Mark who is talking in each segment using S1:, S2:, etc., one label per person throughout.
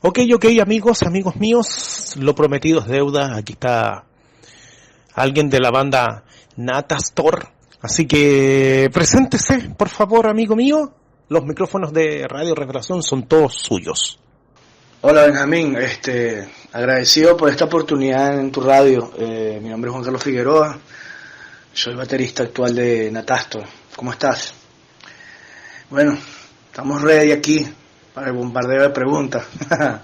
S1: Ok, ok, amigos, amigos míos, lo prometido es deuda. Aquí está alguien de la banda Natastor. Así que preséntese, por favor, amigo mío. Los micrófonos de Radio Revelación son todos suyos.
S2: Hola Benjamín, este, agradecido por esta oportunidad en tu radio. Eh, mi nombre es Juan Carlos Figueroa, soy baterista actual de Natastor. ¿Cómo estás? Bueno, estamos ready aquí para el bombardeo de preguntas.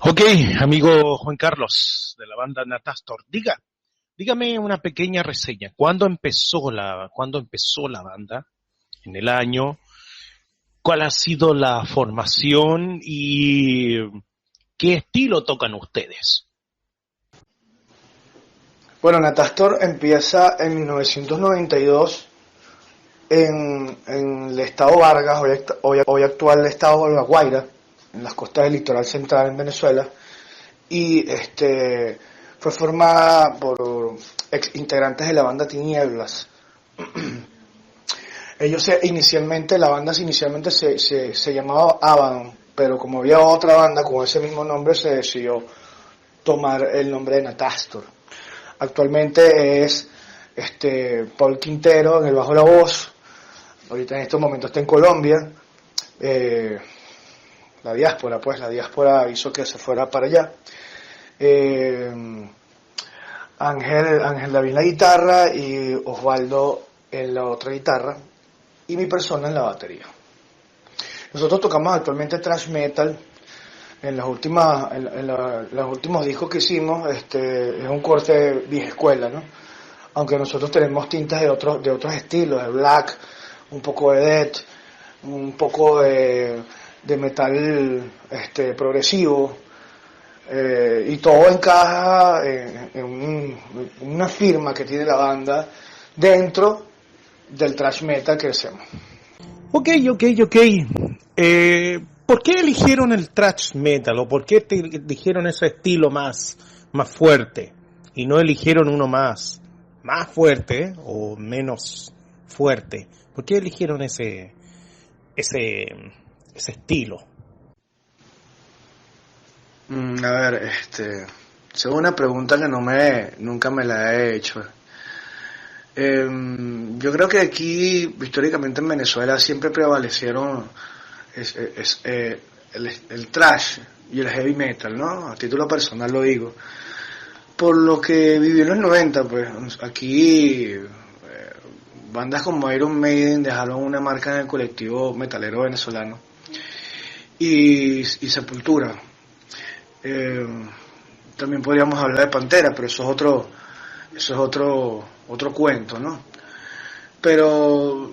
S1: ok, amigo Juan Carlos de la banda Natastor, diga, dígame una pequeña reseña. ¿Cuándo empezó la, cuándo empezó la banda? ¿En el año? ¿Cuál ha sido la formación y qué estilo tocan ustedes?
S2: Bueno, Natastor empieza en 1992 en, el estado Vargas, hoy, actual estado de La Guaira, en las costas del litoral central en Venezuela, y este, fue formada por ex integrantes de la banda Tinieblas. Ellos inicialmente, la banda inicialmente se, se, llamaba Abaddon, pero como había otra banda con ese mismo nombre, se decidió tomar el nombre de Natastor. Actualmente es este, Paul Quintero en el bajo la voz, ahorita en estos momentos está en Colombia. Eh, la diáspora, pues la diáspora hizo que se fuera para allá. Eh, Ángel, Ángel David en la guitarra y Osvaldo en la otra guitarra y mi persona en la batería. Nosotros tocamos actualmente thrash metal. En las últimas, en, los últimos discos que hicimos, este, es un corte vieja escuela, ¿no? Aunque nosotros tenemos tintas de otros, de otros estilos, de black, un poco de death, un poco de, metal este, progresivo, eh, y todo encaja en, una firma que tiene la banda dentro del thrash metal que hacemos.
S1: Ok, ok, ok. Eh, ¿Por qué eligieron el thrash metal o por qué eligieron ese estilo más, más fuerte y no eligieron uno más, más fuerte o menos fuerte? ¿Por qué eligieron ese, ese, ese estilo?
S2: Mm, a ver, este, es una pregunta que no me, nunca me la he hecho. Em, yo creo que aquí, históricamente en Venezuela, siempre prevalecieron eh, el, el, trash y el heavy metal, ¿no? A título personal lo digo. Por lo que viví en los 90, pues aquí bandas como Iron Maiden dejaron una marca en el colectivo metalero venezolano. Y, Sepultura. Eh, también podríamos hablar de Pantera, pero eso es otro, eso es otro, otro cuento, ¿no? Pero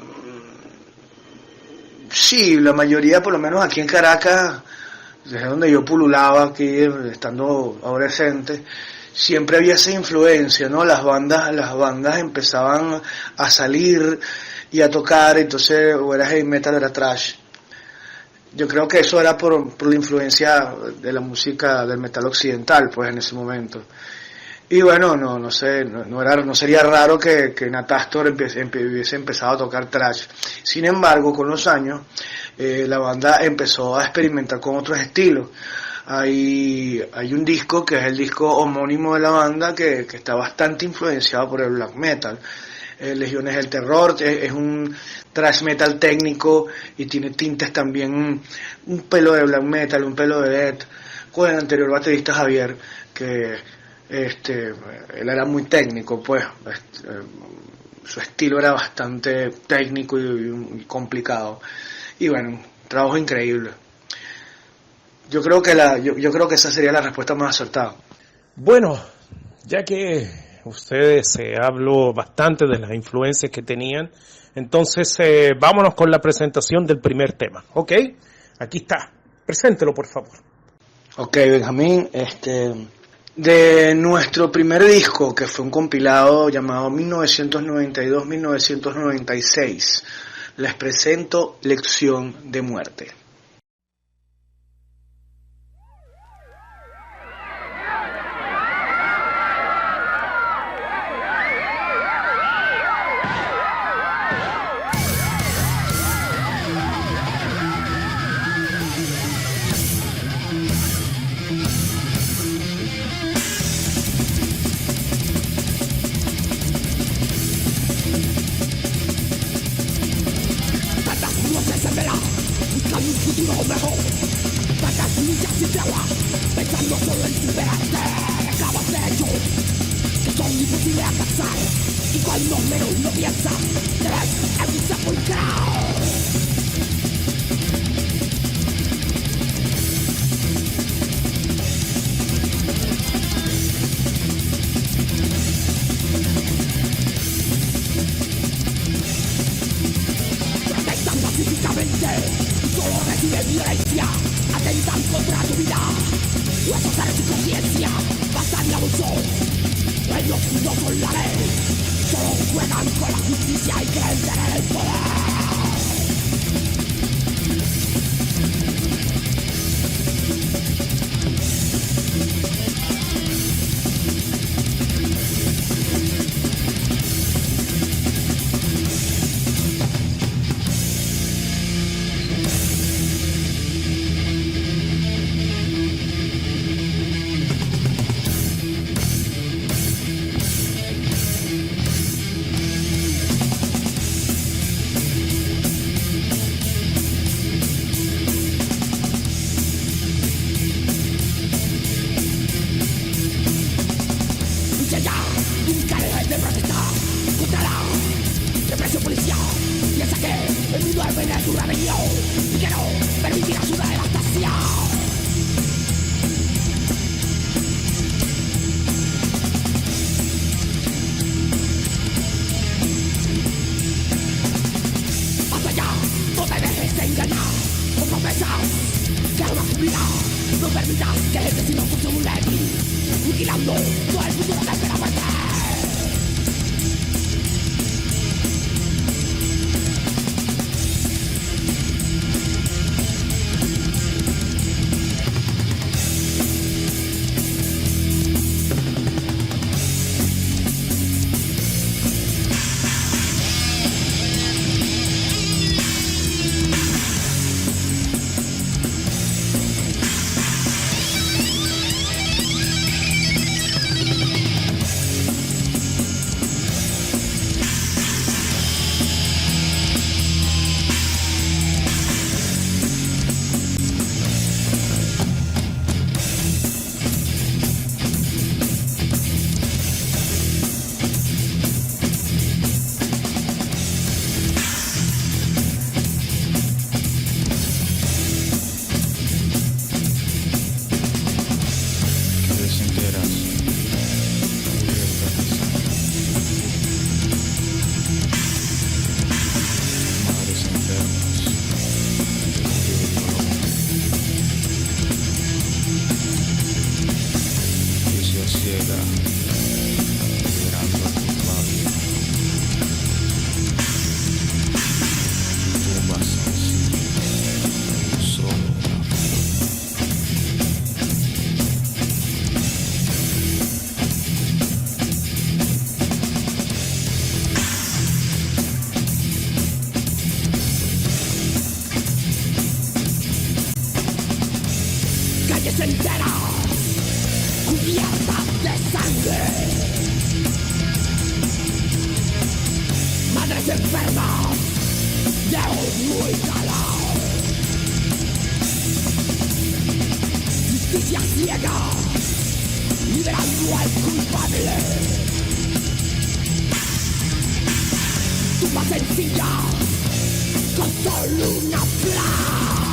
S2: sí, la mayoría, por lo menos aquí en Caracas, desde donde yo pululaba aquí, estando adolescente, siempre había esa influencia, ¿no? Las bandas, las bandas empezaban a salir y a tocar, entonces o era heavy metal era trash. Yo creo que eso era por, la influencia de la música del metal occidental, pues en ese momento. Y bueno, no, no sé, no, era, no sería raro que, que Natastor hubiese empezado a tocar trash. Sin embargo, con los años, eh, la banda empezó a experimentar con otros estilos hay, hay un disco que es el disco homónimo de la banda que, está bastante influenciado por el black metal. Eh, Legiones del Terror es, un thrash metal técnico y tiene tintes también un, pelo de black metal, un pelo de death, con el anterior baterista Javier, que este, él era muy técnico, pues eh, su estilo era bastante técnico y complicado. Y bueno, trabajo increíble. Yo creo que la, yo, creo que esa sería la respuesta más acertada.
S1: Bueno, ya que ustedes se habló bastante de las influencias que tenían, entonces eh, vámonos con la presentación del primer tema, ¿ok? Aquí está, preséntelo por favor.
S2: Ok, Benjamín, este, de nuestro primer disco, que fue un compilado llamado 1992-1996, les presento Lección de Muerte.
S3: Tiro mejor Tantas millas sin tierra Pensando solo en sus te Acabas de hecho Que son imposibles de alcanzar Y cuando menos lo piensas Te en un sepulcro No permitas que el destino funciona un levi Vigilando todo el futuro de entera, cubierta de sangre. Madres enfermas de un muy calado. Justicia ciega, liberando al culpable. Tumba sencilla, con solo una
S4: plaza.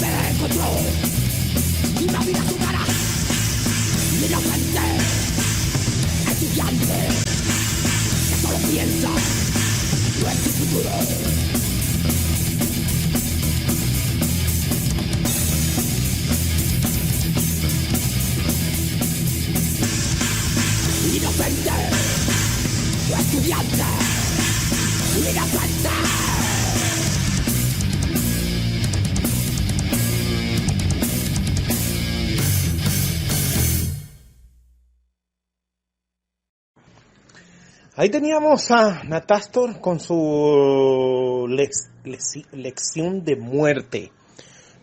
S4: Me encontró mira su cara, inocente, estudiante, que solo piensa en su futuro. Inocente, estudiante, inocente.
S1: Ahí teníamos a Natastor con su lección de muerte.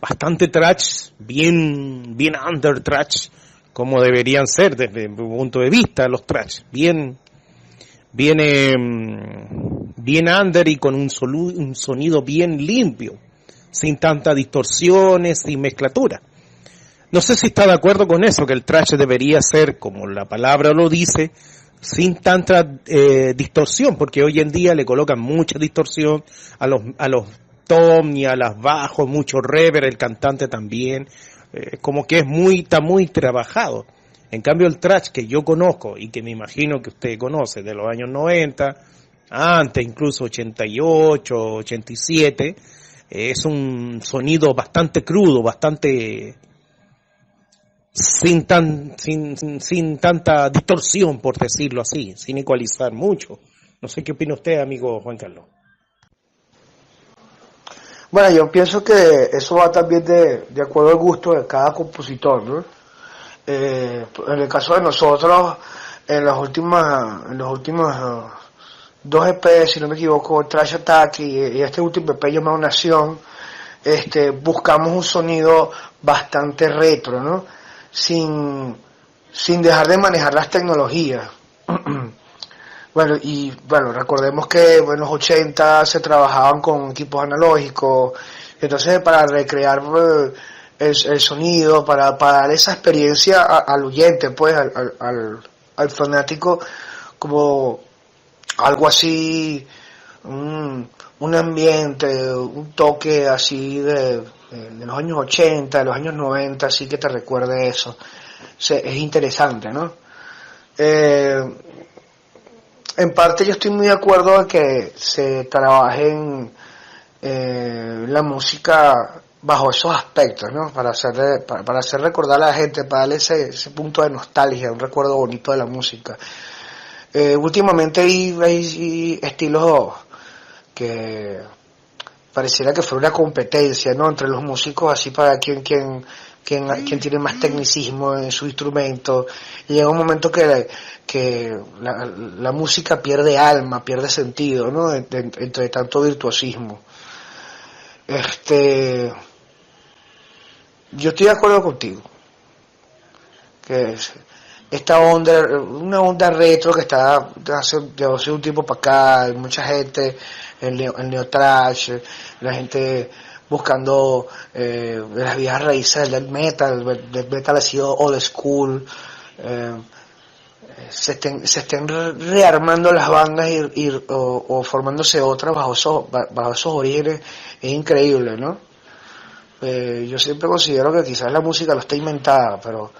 S1: Bastante trash, bien, bien under trash, como deberían ser desde mi punto de vista los trash. Bien, bien, em, bien under y con un, solu- un sonido bien limpio, sin tantas distorsiones, sin mezclatura. No sé si está de acuerdo con eso, que el trash debería ser, como la palabra lo dice, sin tanta eh, distorsión, porque hoy en día le colocan mucha distorsión a los, a los tom y a las bajos, mucho reverb, el cantante también, eh, como que es muy, está muy trabajado. En cambio el trash que yo conozco y que me imagino que usted conoce de los años 90, antes incluso 88, 87, eh, es un sonido bastante crudo, bastante sin tan sin, sin, sin tanta distorsión por decirlo así, sin ecualizar mucho. No sé qué opina usted, amigo Juan Carlos.
S2: Bueno, yo pienso que eso va también de, de acuerdo al gusto de cada compositor, ¿no? Eh, en el caso de nosotros, en las últimas, en los últimos dos EP, si no me equivoco, Trash Attack y, y este último EP llamado Nación, este, buscamos un sonido bastante retro, ¿no? Sin, sin dejar de manejar las tecnologías. Bueno, y bueno, recordemos que en los 80 se trabajaban con equipos analógicos, entonces para recrear eh, el, sonido, para, para dar esa experiencia al oyente, pues, al, al, al fanático, como algo así, un, un ambiente, un toque así de, de- de los años 80, de los años 90, así que te recuerde eso. Es interesante, ¿no? Eh, en parte yo estoy muy de acuerdo en que se trabaje en eh, la música bajo esos aspectos, ¿no? Para hacerle, para, hacer recordar a la gente, para darle ese, ese punto de nostalgia, un recuerdo bonito de la música. Eh, últimamente hay, hay estilos que pareciera que fuera una competencia, ¿no? Entre los músicos, así para quien, quien, quien, quien tiene más tecnicismo en su instrumento. Y llega un momento que, que la, la música pierde alma, pierde sentido, ¿no? En- en- entre tanto virtuosismo. Este, yo estoy de acuerdo contigo. Que es- esta onda, una onda retro que está hace, de hace un tiempo para acá, mucha gente, el, el neotrash, la gente buscando eh, las viejas raíces del metal, el del metal ha sido old school, eh, se estén, se estén re- rearmando las bandas y, y- o, formándose otras bajo esos, ba- bajo esos orígenes, es increíble, ¿no? Eh, yo siempre considero que quizás la música no está inventada, pero...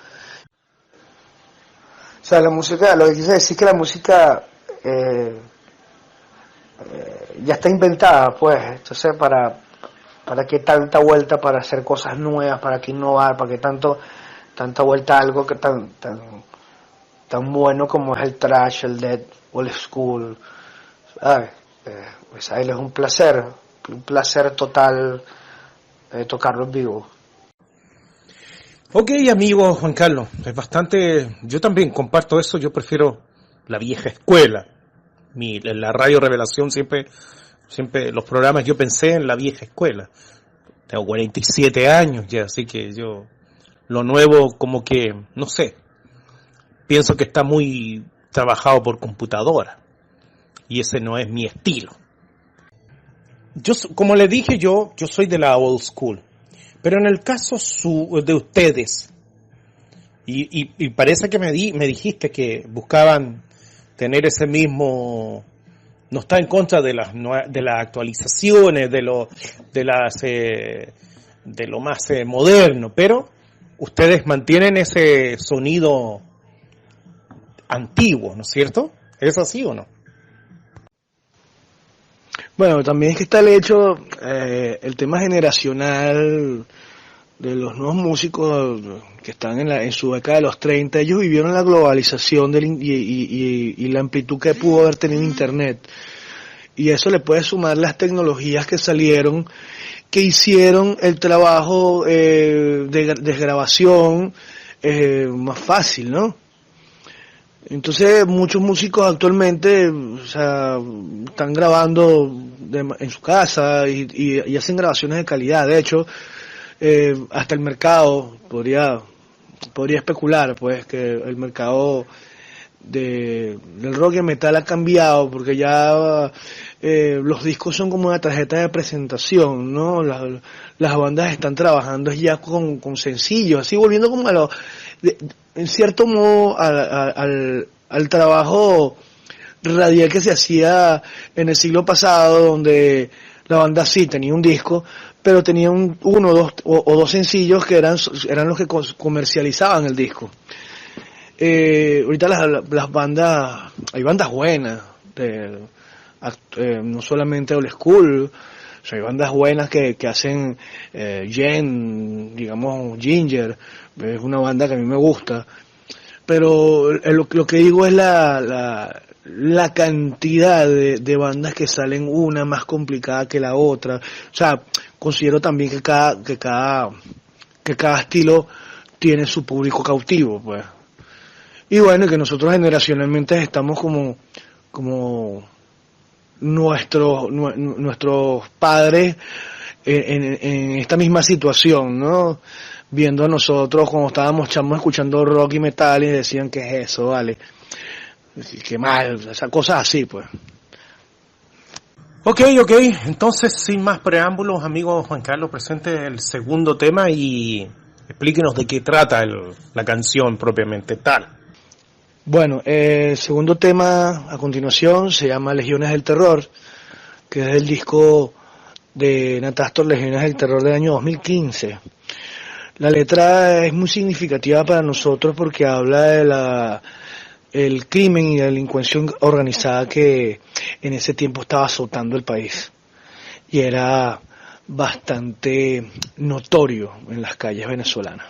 S2: O sea, la música, lo que quise decir es que la música eh, eh, ya está inventada, pues. Entonces, para, para qué tanta vuelta para hacer cosas nuevas, para qué innovar, para qué tanto, tanta vuelta a algo que tan, tan, tan bueno como es el trash, el dead o el school. ¿sabes? Eh, pues a él es un placer, un placer total eh, tocarlo en vivo.
S1: Ok, amigo Juan Carlos, es bastante, yo también comparto eso, yo prefiero la vieja escuela. Mi, la radio Revelación siempre, siempre los programas yo pensé en la vieja escuela. Tengo 47 años ya, así que yo, lo nuevo como que, no sé, pienso que está muy trabajado por computadora. Y ese no es mi estilo. Yo, como le dije yo, yo soy de la old school. Pero en el caso su, de ustedes, y, y- parece que me, di, me dijiste que buscaban tener ese mismo, no está en contra de las de las actualizaciones, de lo de las eh, de lo más eh, moderno, pero ustedes mantienen ese sonido antiguo, ¿no es cierto? ¿Es así o no?
S2: Bueno, también es que está el hecho, eh, el tema generacional de los nuevos músicos que están en, la, en su década de los 30, ellos vivieron la globalización del, y, y- y- y la amplitud que pudo haber tenido Internet. Y eso le puede sumar las tecnologías que salieron, que hicieron el trabajo eh, de, gra- de grabación eh, más fácil, ¿no? Entonces muchos músicos actualmente o sea, están grabando de- en su casa y, y- y hacen grabaciones de calidad. De hecho, eh, hasta el mercado podría podría especular pues que el mercado de, del rock y metal ha cambiado porque ya eh, los discos son como una tarjeta de presentación, ¿no? Las, las bandas están trabajando ya con, con sencillos, así volviendo como a lo, de- en cierto modo al, al trabajo radial que se hacía en el siglo pasado, donde la banda sí tenía un disco, pero tenía un, uno dos, o, dos sencillos que eran, eran los que comercializaban el disco. Eh, ahorita las, las bandas, hay bandas buenas, de, eh, no solamente old school, sea, hay bandas buenas que, que hacen eh, Jen, digamos Ginger, es una banda que a mí me gusta, pero eh, lo, que digo es la, la, la cantidad de, de bandas que salen una más complicada que la otra, o sea, considero también que cada, que cada, que cada estilo tiene su público cautivo, pues. Y bueno, que nosotros generacionalmente estamos como, como nuestros, nue- nuestros padres en esta misma situación, ¿no? Viendo a nosotros cuando estábamos chamos escuchando rock y metal y decían que es eso, vale. Qué mal, esas cosas así, pues.
S1: Ok, ok, entonces sin más preámbulos, amigo Juan Carlos, presente el segundo tema y explíquenos de qué trata el- la canción propiamente tal.
S2: Bueno, eh, el segundo tema a continuación se llama Legiones del Terror, que es el disco de Natastor Legiones del Terror del año 2015. La letra es muy significativa para nosotros porque habla de la el crimen y la delincuencia organizada que en ese tiempo estaba azotando el país y era bastante notorio en las calles venezolanas.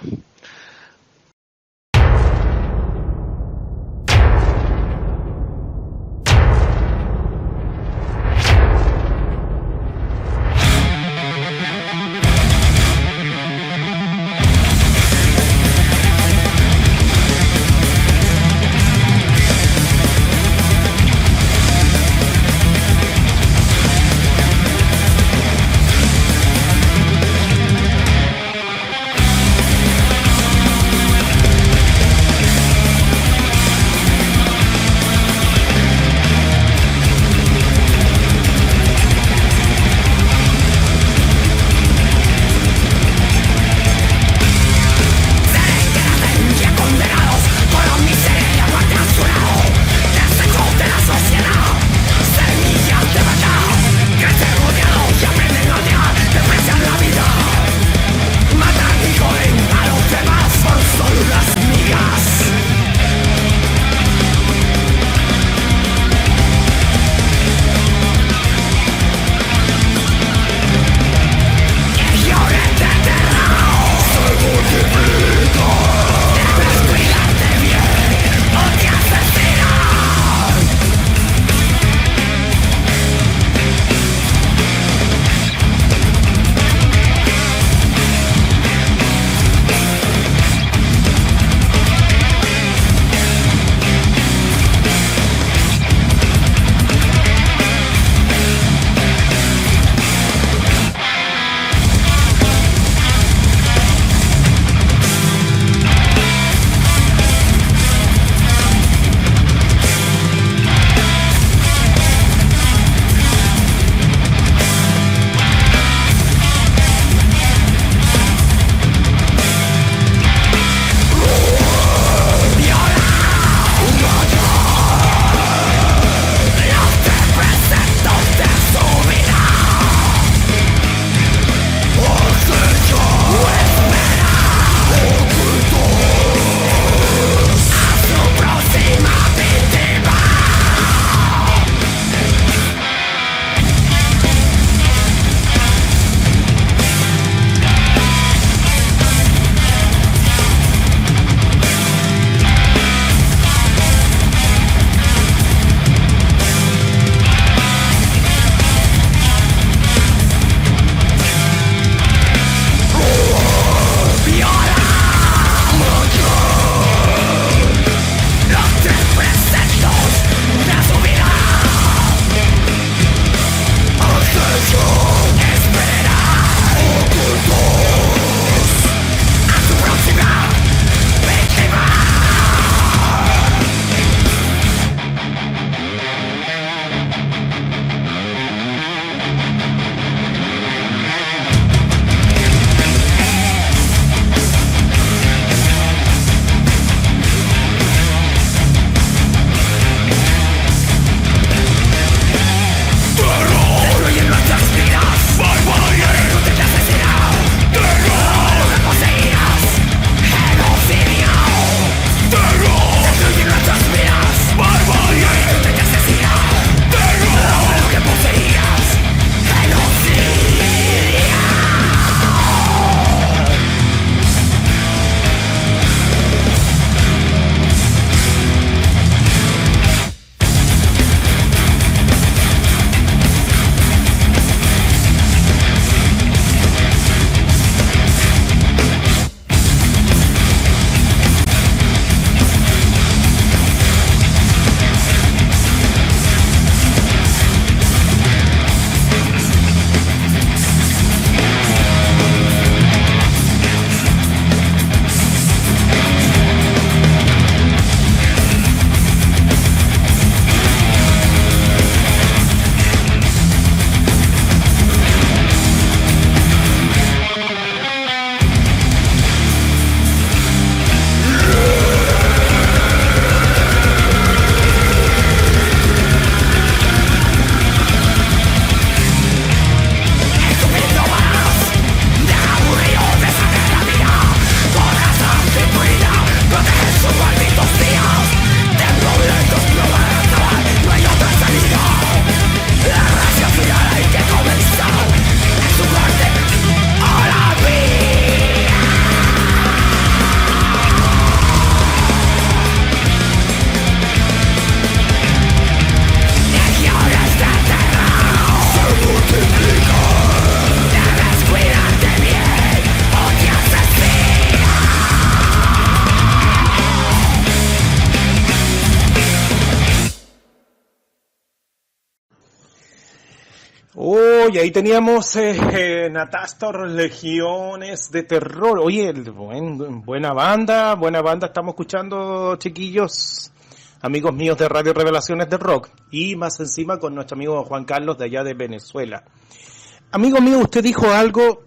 S1: Ahí teníamos eh, eh, Natastor Legiones de Terror. Oye, buen- buena banda, buena banda estamos escuchando, chiquillos, amigos míos de Radio Revelaciones de Rock. Y más encima con nuestro amigo Juan Carlos de allá de Venezuela. Amigo mío, usted dijo algo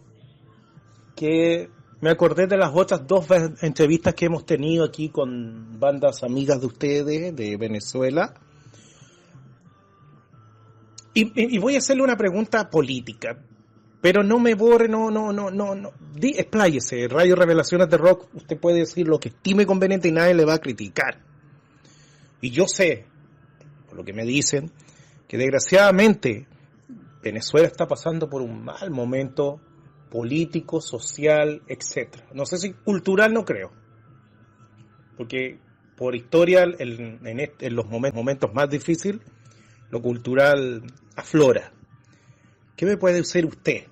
S1: que me acordé de las otras dos entrevistas que hemos tenido aquí con bandas amigas de ustedes de Venezuela. Y, voy a hacerle una pregunta política, pero no me borre, no, no, no, no, no. Expláyese, Radio Revelaciones de Rock, usted puede decir lo que estime conveniente y nadie le va a criticar. Y yo sé, por lo que me dicen, que desgraciadamente Venezuela está pasando por un mal momento político, social, etcétera. No sé si cultural no creo, porque por historia en, en los momen- momentos más difíciles lo cultural aflora. ¿Qué me puede decir usted?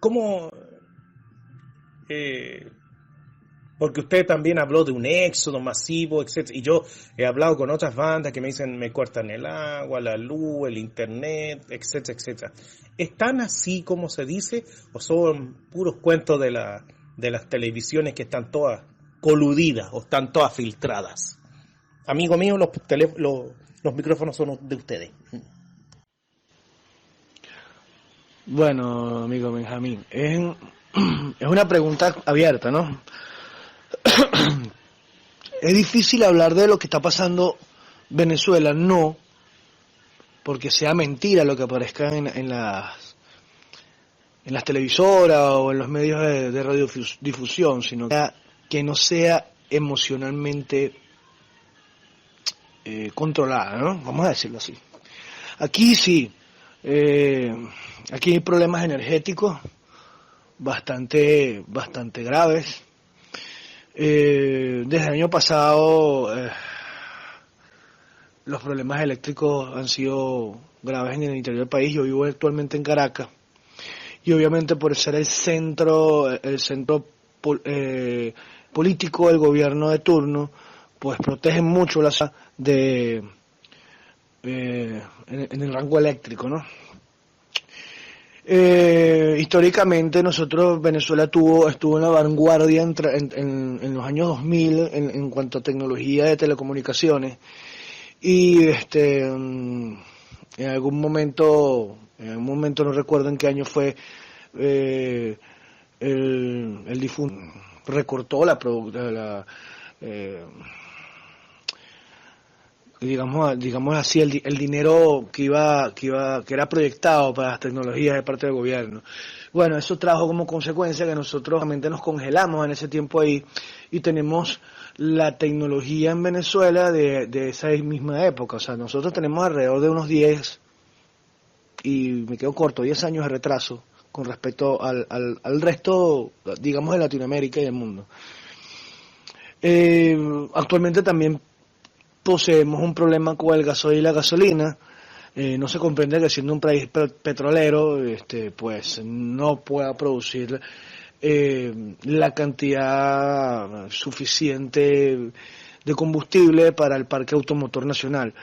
S1: ¿Cómo? eh, porque usted también habló de un éxodo masivo, etcétera, y yo he hablado con otras bandas que me dicen me cortan el agua, la luz, el internet, etcétera, etcétera. ¿Están así como se dice o son puros cuentos de la de las televisiones que están todas coludidas o están todas filtradas? Amigo mío, los, los, los micrófonos son de ustedes.
S2: Bueno, amigo Benjamín, es, una pregunta abierta, ¿no? es difícil hablar de lo que está pasando Venezuela, no porque sea mentira lo que aparezca en, en las en las televisoras o en los medios de, radiodifusión, sino que, que no sea emocionalmente eh, controlada, ¿no? Vamos a decirlo así. Aquí sí, eh, aquí hay problemas energéticos bastante, bastante graves. Eh, desde el año pasado eh, los problemas eléctricos han sido graves en el interior del país. Yo vivo actualmente en Caracas y obviamente por ser el centro, el centro pol- eh, político del gobierno de turno, pues protegen mucho la de eh, en, el rango eléctrico, ¿no? Eh, históricamente nosotros, Venezuela tuvo, estuvo en la vanguardia en, en- los años 2000 en, cuanto a tecnología de telecomunicaciones y este mm, en algún momento, en algún momento no recuerdo en qué año fue, eh, el, el difunto recortó la, la digamos digamos así el, el dinero que iba que iba que era proyectado para las tecnologías de parte del gobierno. Bueno eso trajo como consecuencia que nosotros realmente nos congelamos en ese tiempo ahí y tenemos la tecnología en Venezuela de, de esa misma época. O sea nosotros tenemos alrededor de unos 10 y me quedo corto 10 años de retraso con respecto al, al, al resto digamos de Latinoamérica y del mundo. Eh, actualmente también poseemos un problema con el gasoil y la gasolina. Eh, no se comprende que siendo un país pe- petrolero, este, pues no pueda producir eh, la cantidad suficiente de combustible para el parque automotor nacional.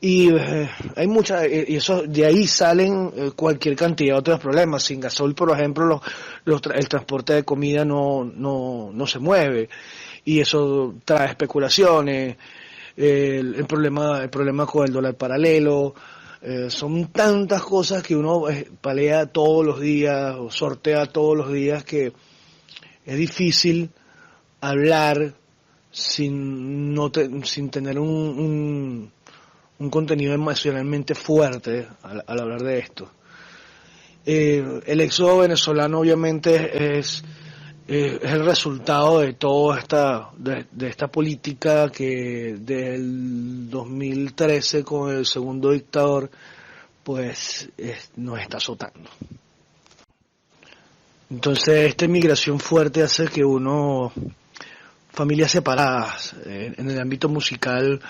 S2: Y eh, hay muchas, y eso, de ahí salen cualquier cantidad de otros problemas. Sin gasoil, por ejemplo, los, los el transporte de comida no, no, no se mueve. Y eso trae especulaciones, el, problema, el problema con el dólar paralelo, eh, son tantas cosas que uno eh, palea todos los días o sortea todos los días que es difícil hablar sin, no te- sin tener un, un, un contenido emocionalmente fuerte al, al hablar de esto. Eh, el éxodo venezolano obviamente es, eh, es el resultado de toda esta, de, esta política que del 2013 con el segundo dictador pues es- nos está azotando. Entonces esta inmigración fuerte hace que uno, familias separadas, eh, en el ámbito musical,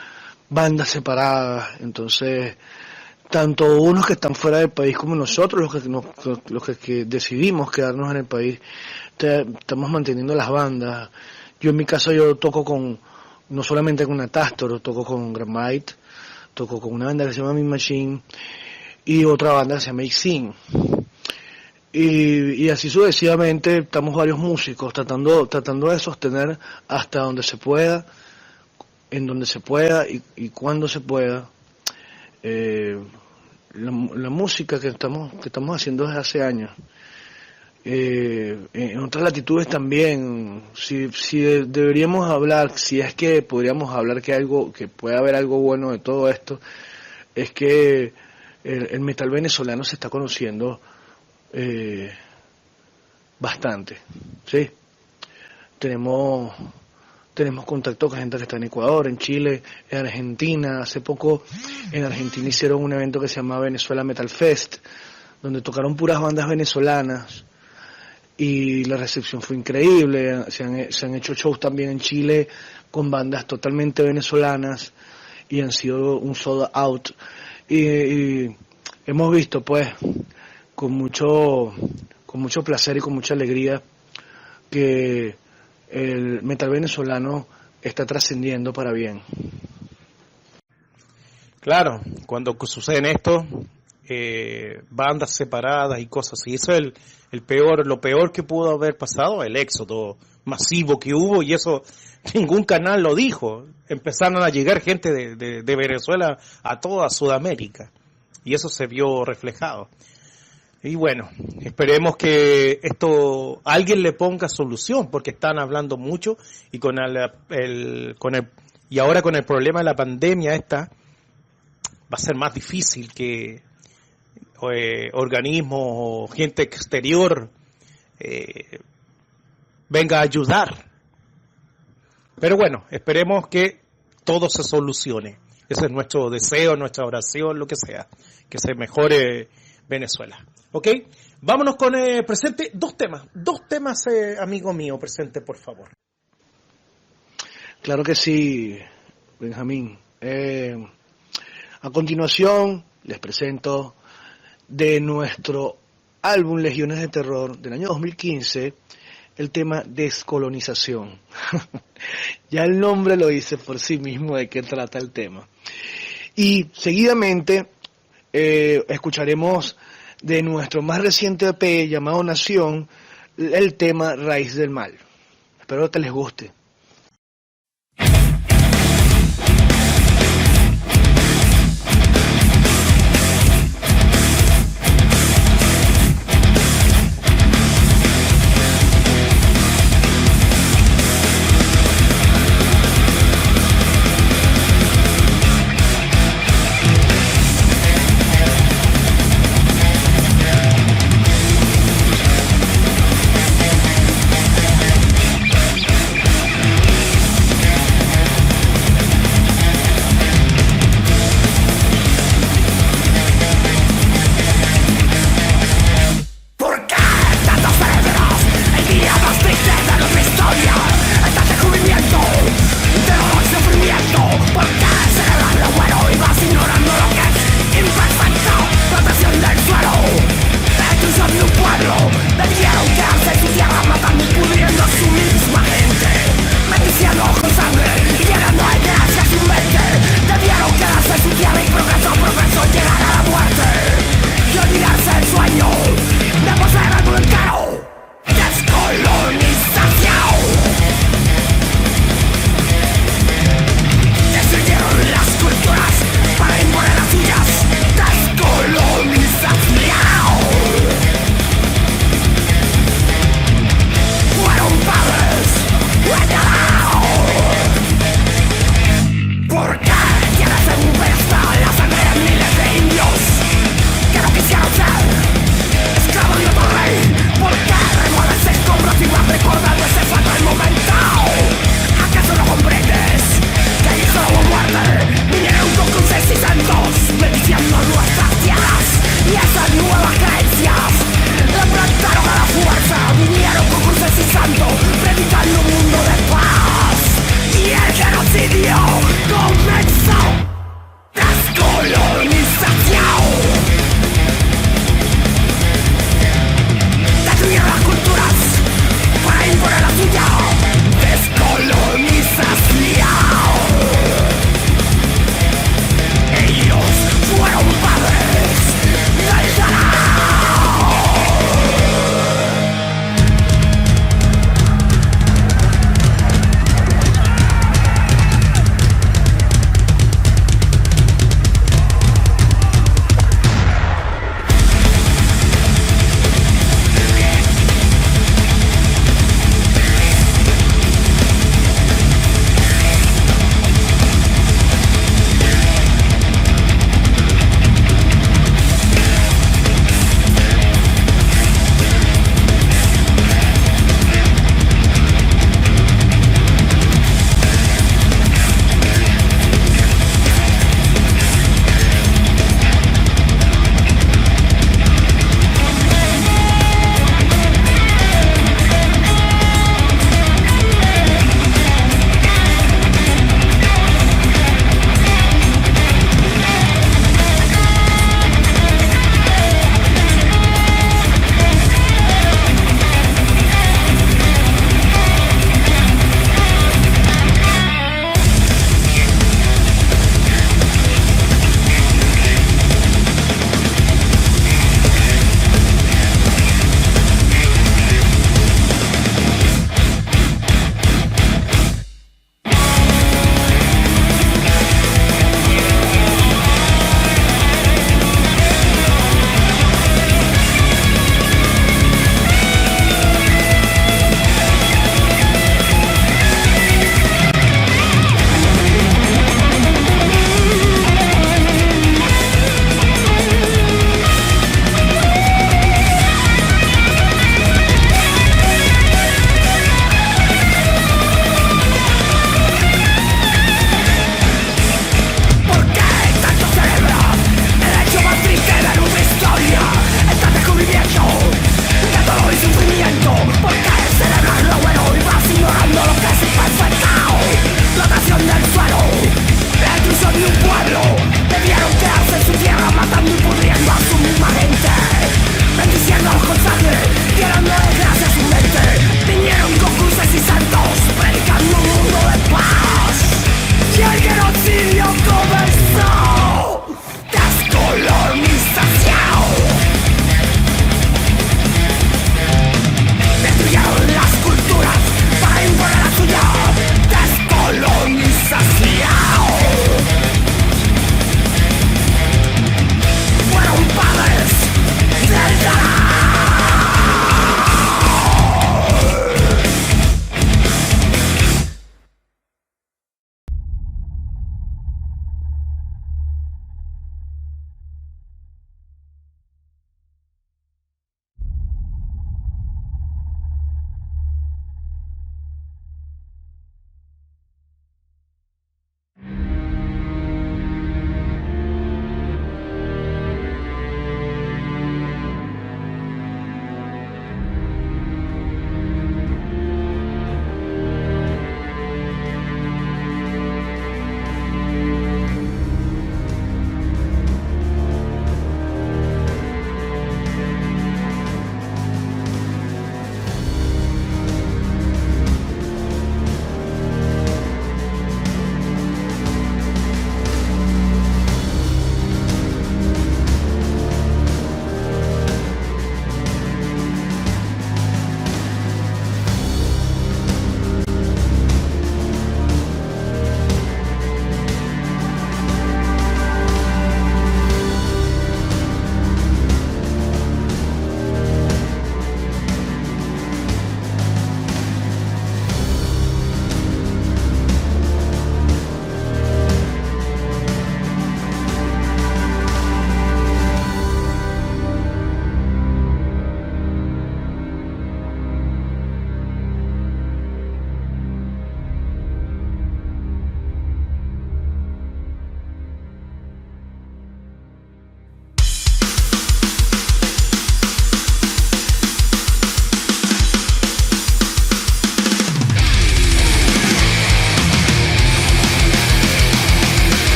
S2: bandas separadas, entonces tanto unos que están fuera del país como nosotros, los que, los que, decidimos quedarnos en el país, estamos manteniendo las bandas. Yo en mi caso yo toco con, no solamente con Atastor, toco con Gramite, toco con una banda que se llama Mi Machine, y otra banda que se llama Ixin. Y, y así sucesivamente estamos varios músicos tratando, tratando de sostener hasta donde se pueda, en donde se pueda y, y cuando se pueda, eh, la, la música que estamos, que estamos haciendo desde hace años. Eh, en otras latitudes también, si, si de- deberíamos hablar, si es que podríamos hablar que algo, que puede haber algo bueno de todo esto, es que el, el metal venezolano se está conociendo eh, bastante, ¿sí? Tenemos, tenemos contacto con gente que está en Ecuador, en Chile, en Argentina, hace poco en Argentina hicieron un evento que se llama Venezuela Metal Fest, donde tocaron puras bandas venezolanas, y la recepción fue increíble. Se han, se han hecho shows también en Chile con bandas totalmente venezolanas y han sido un sold out. Y, y hemos visto, pues, con mucho, con mucho placer y con mucha alegría que el metal venezolano está trascendiendo para bien.
S1: Claro, cuando suceden esto, eh, bandas separadas y cosas así, eso es el, el peor, lo peor que pudo haber pasado, el éxodo masivo que hubo y eso ningún canal lo dijo. Empezaron a llegar gente de Venezuela a toda Sudamérica y eso se vio reflejado. Y bueno, esperemos que esto alguien le ponga solución porque están hablando mucho y con el, con el y ahora con el problema de la pandemia esta va a ser más difícil que eh, organismos o gente exterior eh, venga a ayudar. Pero bueno, esperemos que todo se solucione. Ese es nuestro deseo, nuestra oración, lo que sea. Que se mejore Venezuela. ¿Ok? Vámonos con eh, presente. Dos temas. Dos temas, eh, amigo mío, presente, por favor.
S2: Claro que sí, Benjamín. Eh, a continuación les presento de nuestro álbum Legiones de Terror del año 2015 el tema descolonización. ya el nombre lo dice por sí mismo de qué trata el tema. Y seguidamente eh, escucharemos de nuestro más reciente EP llamado Nación el tema Raíz del Mal. Espero que les guste.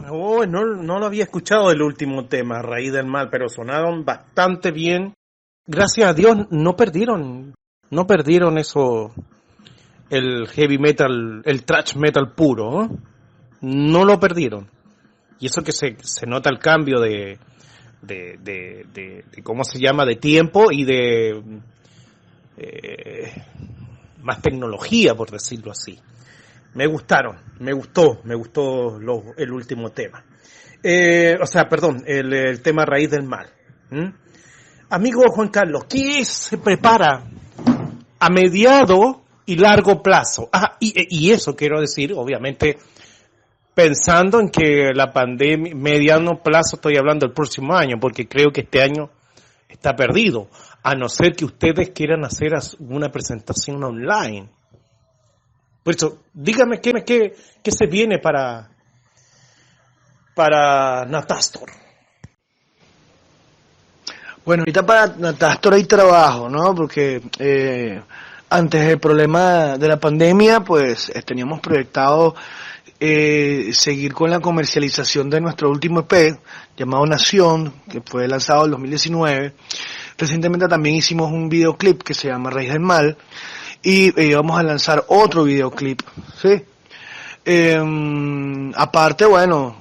S1: No, no, no lo había escuchado el último tema, Raíz del Mal, pero sonaron bastante bien. Gracias a Dios no perdieron, no perdieron eso, el heavy metal, el thrash metal puro, ¿no? no lo perdieron. Y eso que se, se nota el cambio de, de, de, de, de cómo se llama, de tiempo y de eh, más tecnología, por decirlo así. Me gustaron, me gustó, me gustó el último tema. Eh, o sea, perdón, el, tema raíz del mal. Amigo Juan Carlos, ¿qué se prepara a mediado y largo plazo? Ah, y, y eso quiero decir, obviamente, pensando en que la pandemia, mediano plazo, estoy hablando del próximo año, porque creo que este año está perdido, a no ser que ustedes quieran hacer una presentación online. Por eso, dígame qué, qué, qué se viene para, para Natastor.
S2: Bueno, ahorita para Natastor hay trabajo, ¿no? Porque eh, antes del problema de la pandemia, pues eh, teníamos proyectado eh, seguir con la comercialización de nuestro último EP llamado Nación, que fue lanzado en 2019. Recientemente también hicimos un videoclip que se llama Raíz del Mal y eh, vamos a lanzar otro videoclip, ¿sí? Eh, aparte, bueno,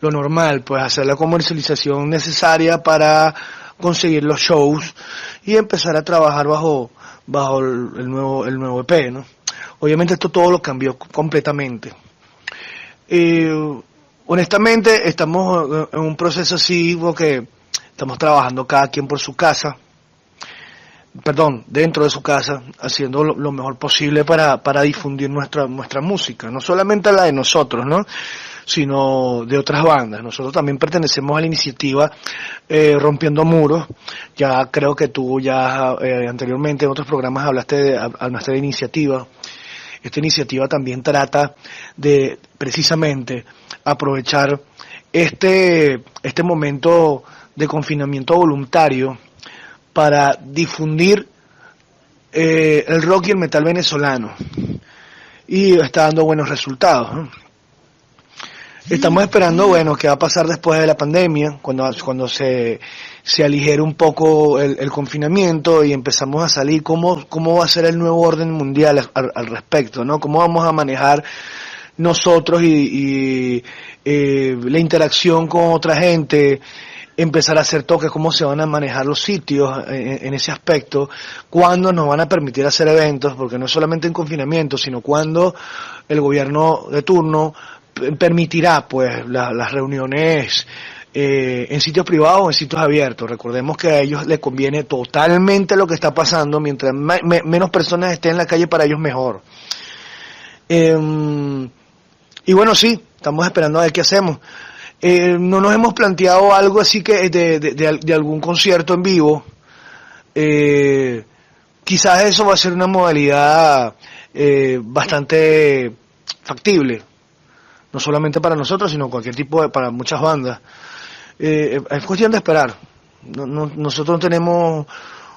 S2: lo normal, pues hacer la comercialización necesaria para conseguir los shows y empezar a trabajar bajo bajo el, el nuevo el nuevo EP, ¿no? Obviamente esto todo lo cambió completamente. Eh, honestamente estamos eh, en un proceso así porque estamos trabajando cada quien por su casa, perdón, dentro de su casa, haciendo lo, lo mejor posible para, para difundir nuestra, nuestra música, no solamente la de nosotros, ¿no? sino de otras bandas. Nosotros también pertenecemos a la iniciativa eh, Rompiendo Muros. Ya creo que tú ya eh, anteriormente en otros programas hablaste de a nuestra iniciativa. Esta iniciativa también trata de precisamente aprovechar este, este momento de confinamiento voluntario para difundir eh, el rock y el metal venezolano. Y está dando buenos resultados. ¿no? Estamos esperando, bueno, qué va a pasar después de la pandemia, cuando, cuando se, se aligere un poco el, el confinamiento y empezamos a salir, cómo, cómo va a ser el nuevo orden mundial al, al respecto, ¿no? Cómo vamos a manejar nosotros y, y eh, la interacción con otra gente, empezar a hacer toques, cómo se van a manejar los sitios en, ese aspecto, cuándo nos van a permitir hacer eventos, porque no es solamente en confinamiento, sino cuando el gobierno de turno permitirá pues la, las reuniones eh, en sitios privados o en sitios abiertos. Recordemos que a ellos les conviene totalmente lo que está pasando, mientras me, me, menos personas estén en la calle para ellos mejor. Eh, y bueno, sí, estamos esperando a ver qué hacemos. Eh, no nos hemos planteado algo así que de, de, de, algún concierto en vivo. Eh, quizás eso va a ser una modalidad eh, bastante factible, no solamente para nosotros, sino cualquier tipo de, para muchas bandas. Eh, es cuestión de esperar. No, no, nosotros no tenemos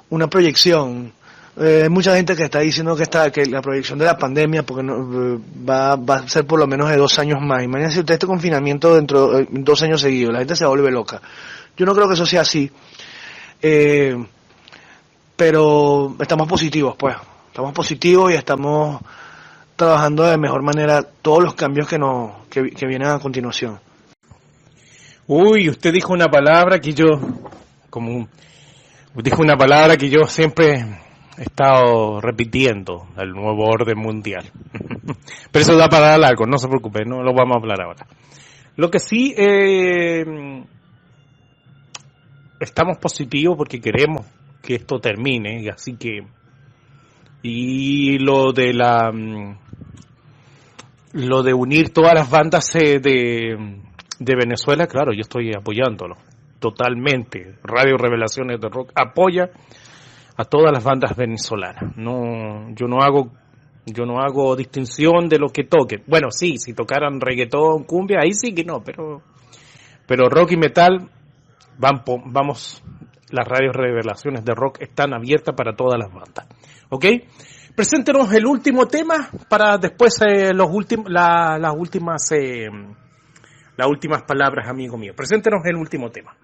S2: una proyección. Eh, mucha gente que está diciendo que está que la proyección de la pandemia porque no, va, va a ser por lo menos de dos años más. Imagínense usted este confinamiento dentro de dos años seguidos. La gente se vuelve loca. Yo no creo que eso sea así. Eh, pero estamos positivos, pues. Estamos positivos y estamos trabajando de mejor manera todos los cambios que nos que, que vienen a continuación.
S1: Uy, usted dijo una palabra que yo como dijo una palabra que yo siempre he estado repitiendo, el nuevo orden mundial. Pero eso da para largo, no se preocupe, no lo vamos a hablar ahora. Lo que sí eh, estamos positivos porque queremos que esto termine, así que y lo de la lo de unir todas las bandas eh, de, de Venezuela, claro, yo estoy apoyándolo totalmente. Radio Revelaciones de Rock apoya a todas las bandas venezolanas. No, yo no hago yo no hago distinción de lo que toquen. Bueno, sí, si tocaran reggaetón, cumbia, ahí sí que no, pero pero rock y metal van, vamos las radios revelaciones de rock están abiertas para todas las bandas. ¿Ok? Preséntenos el último tema para después eh, los últimos, la, las últimas eh, las últimas palabras, amigo mío. Preséntenos el último tema.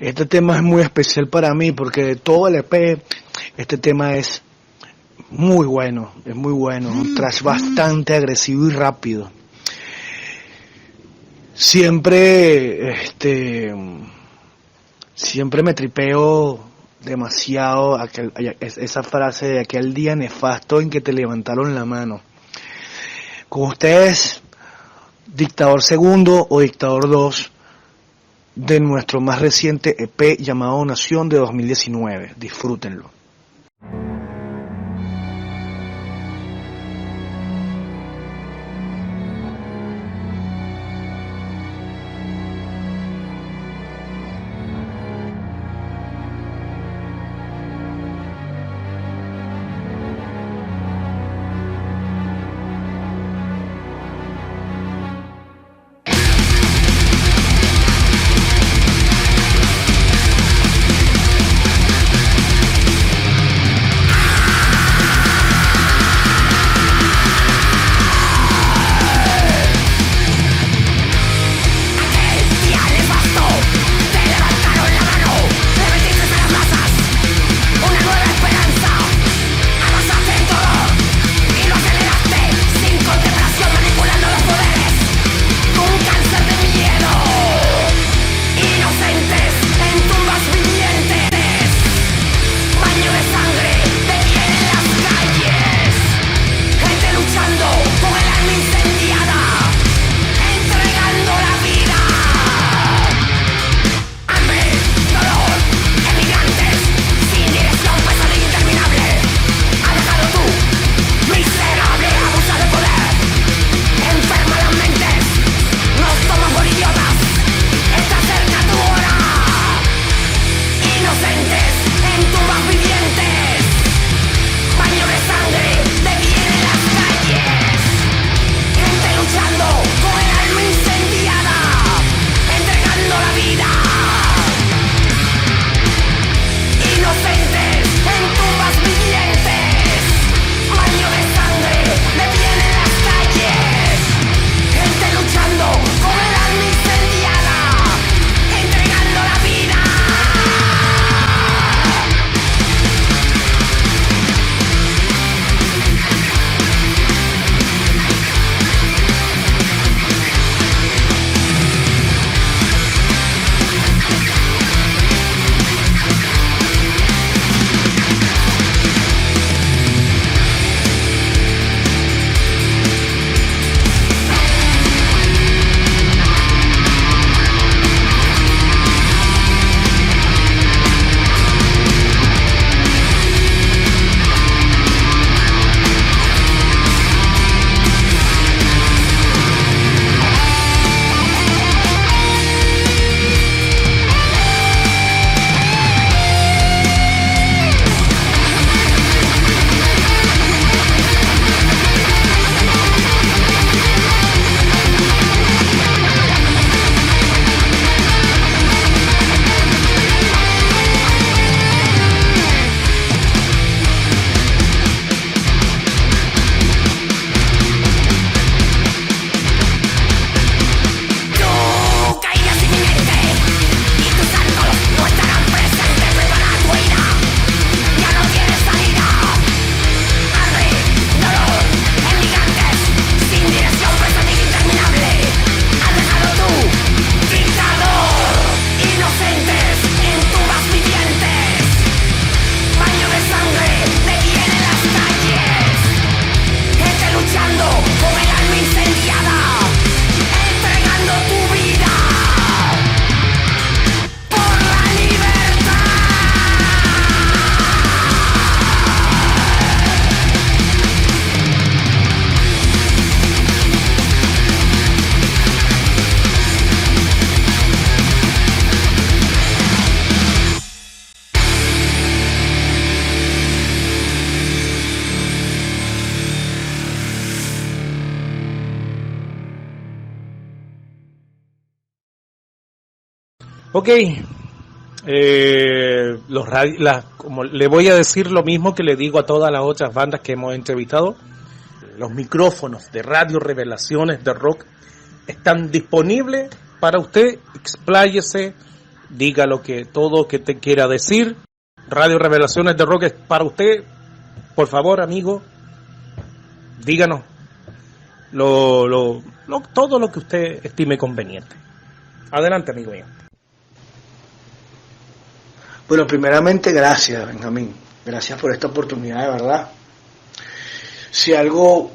S3: Este tema es muy especial para mí porque de todo el EP, este tema es muy bueno, es muy bueno, un trash bastante agresivo y rápido. Siempre, este, siempre me tripeo demasiado aquel, esa frase de aquel día nefasto en que te levantaron la mano. Con ustedes, Dictador Segundo o Dictador 2 de nuestro más reciente EP llamado Nación de 2019. Disfrútenlo.
S1: Ok, eh, como le voy a decir lo mismo que le digo a todas las otras bandas que hemos entrevistado, los micrófonos de Radio Revelaciones de Rock están disponibles para usted. Expláyese, diga lo que todo que te quiera decir. Radio Revelaciones de Rock es para usted. Por favor, amigo, díganos lo- todo lo que usted estime conveniente. Adelante, amigo mío.
S2: Bueno, primeramente, gracias, Benjamín. Gracias por esta oportunidad, de verdad. Si algo,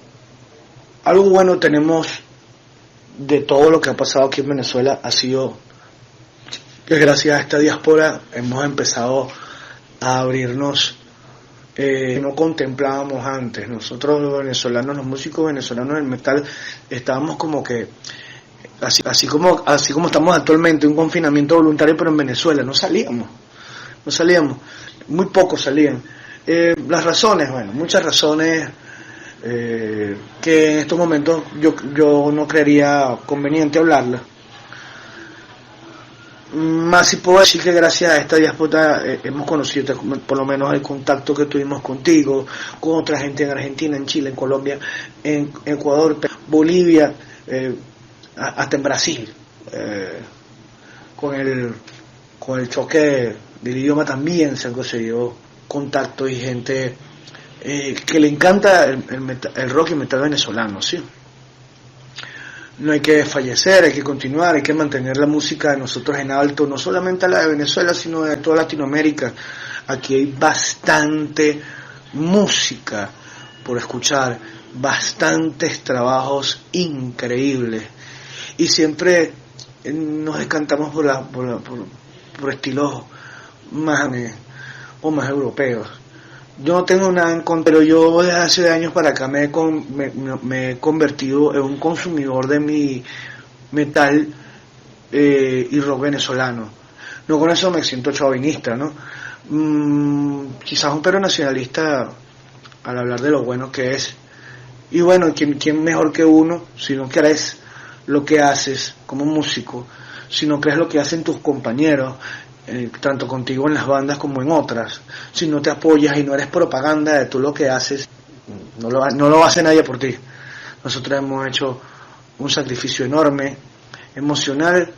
S2: algo bueno tenemos de todo lo que ha pasado aquí en Venezuela, ha sido que gracias a esta diáspora hemos empezado a abrirnos eh, no contemplábamos antes. Nosotros los venezolanos, los músicos venezolanos del metal, estábamos como que así, así como así como estamos actualmente, un confinamiento voluntario, pero en Venezuela no salíamos no salíamos, muy pocos salían. Eh, las razones, bueno, muchas razones eh, que en estos momentos yo, yo no creería conveniente hablarlas. Más si puedo decir que gracias a esta diáspora eh, hemos conocido por lo menos el contacto que tuvimos contigo, con otra gente en Argentina, en Chile, en Colombia, en Ecuador, Bolivia, hasta en Brasil. con el con el choque del idioma también se han conseguido contacto y gente eh, que le encanta el, rock y metal venezolano, ¿sí? No hay que fallecer, hay que continuar, hay que mantener la música de nosotros en alto, no solamente la de Venezuela, sino de toda Latinoamérica. Aquí hay bastante música por escuchar, bastantes trabajos increíbles. Y siempre eh, nos la, por, la- por, por estilos más o más europeos. Yo no tengo nada en contra, pero yo desde hace años para acá me he, con- me, convertido en un consumidor de mi metal eh, y rock venezolano. No con eso me siento chauvinista, ¿no? Mm, quizás un perro nacionalista al hablar de lo bueno que es. Y bueno, ¿quién, quién mejor que uno si no crees lo que haces como músico, si no crees lo que hacen tus compañeros, eh, tanto contigo en las bandas como en otras, si no te apoyas y no eres propaganda de tú lo que haces, no lo, no lo hace nadie por ti. Nosotros hemos hecho un sacrificio enorme, emocional,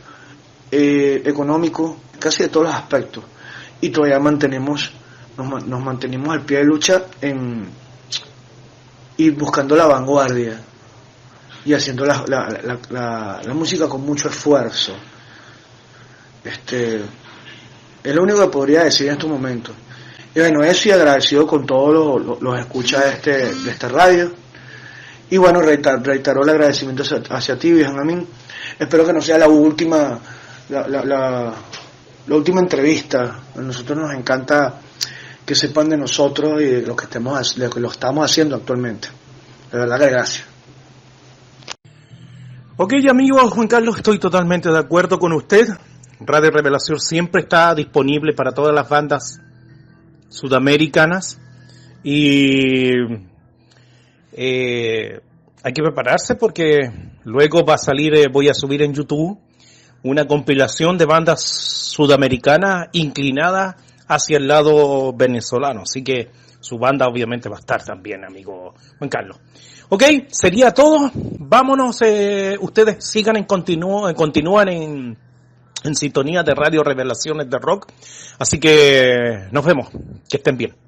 S2: eh, económico, casi de todos los aspectos. Y todavía mantenemos, nos, nos mantenemos al pie de lucha en ir buscando la vanguardia y haciendo la, la, la- la música con mucho esfuerzo. Este, es lo único que podría decir en estos momentos. Y bueno, eso y agradecido con todos los, los, escuchas de, este, de esta radio. Y bueno, reiter- reitero el agradecimiento hacia, hacia ti, Benjamín. Espero que no sea la última, la, la, última entrevista. A nosotros nos encanta que sepan de nosotros y de lo que, estemos, lo que estamos haciendo actualmente. De verdad que gracias.
S1: Ok, amigo Juan Carlos, estoy totalmente de acuerdo con usted. Radio Revelación siempre está disponible para todas las bandas sudamericanas y eh, hay que prepararse porque luego va a salir, eh, voy a subir en YouTube una compilación de bandas sudamericanas inclinadas hacia el lado venezolano. Así que su banda obviamente va a estar también, amigo Juan Carlos. Ok, sería todo. Vámonos. eh, ustedes sigan en continúo, continúan en, en sintonía de Radio Revelaciones de Rock. Así que nos vemos. Que estén bien.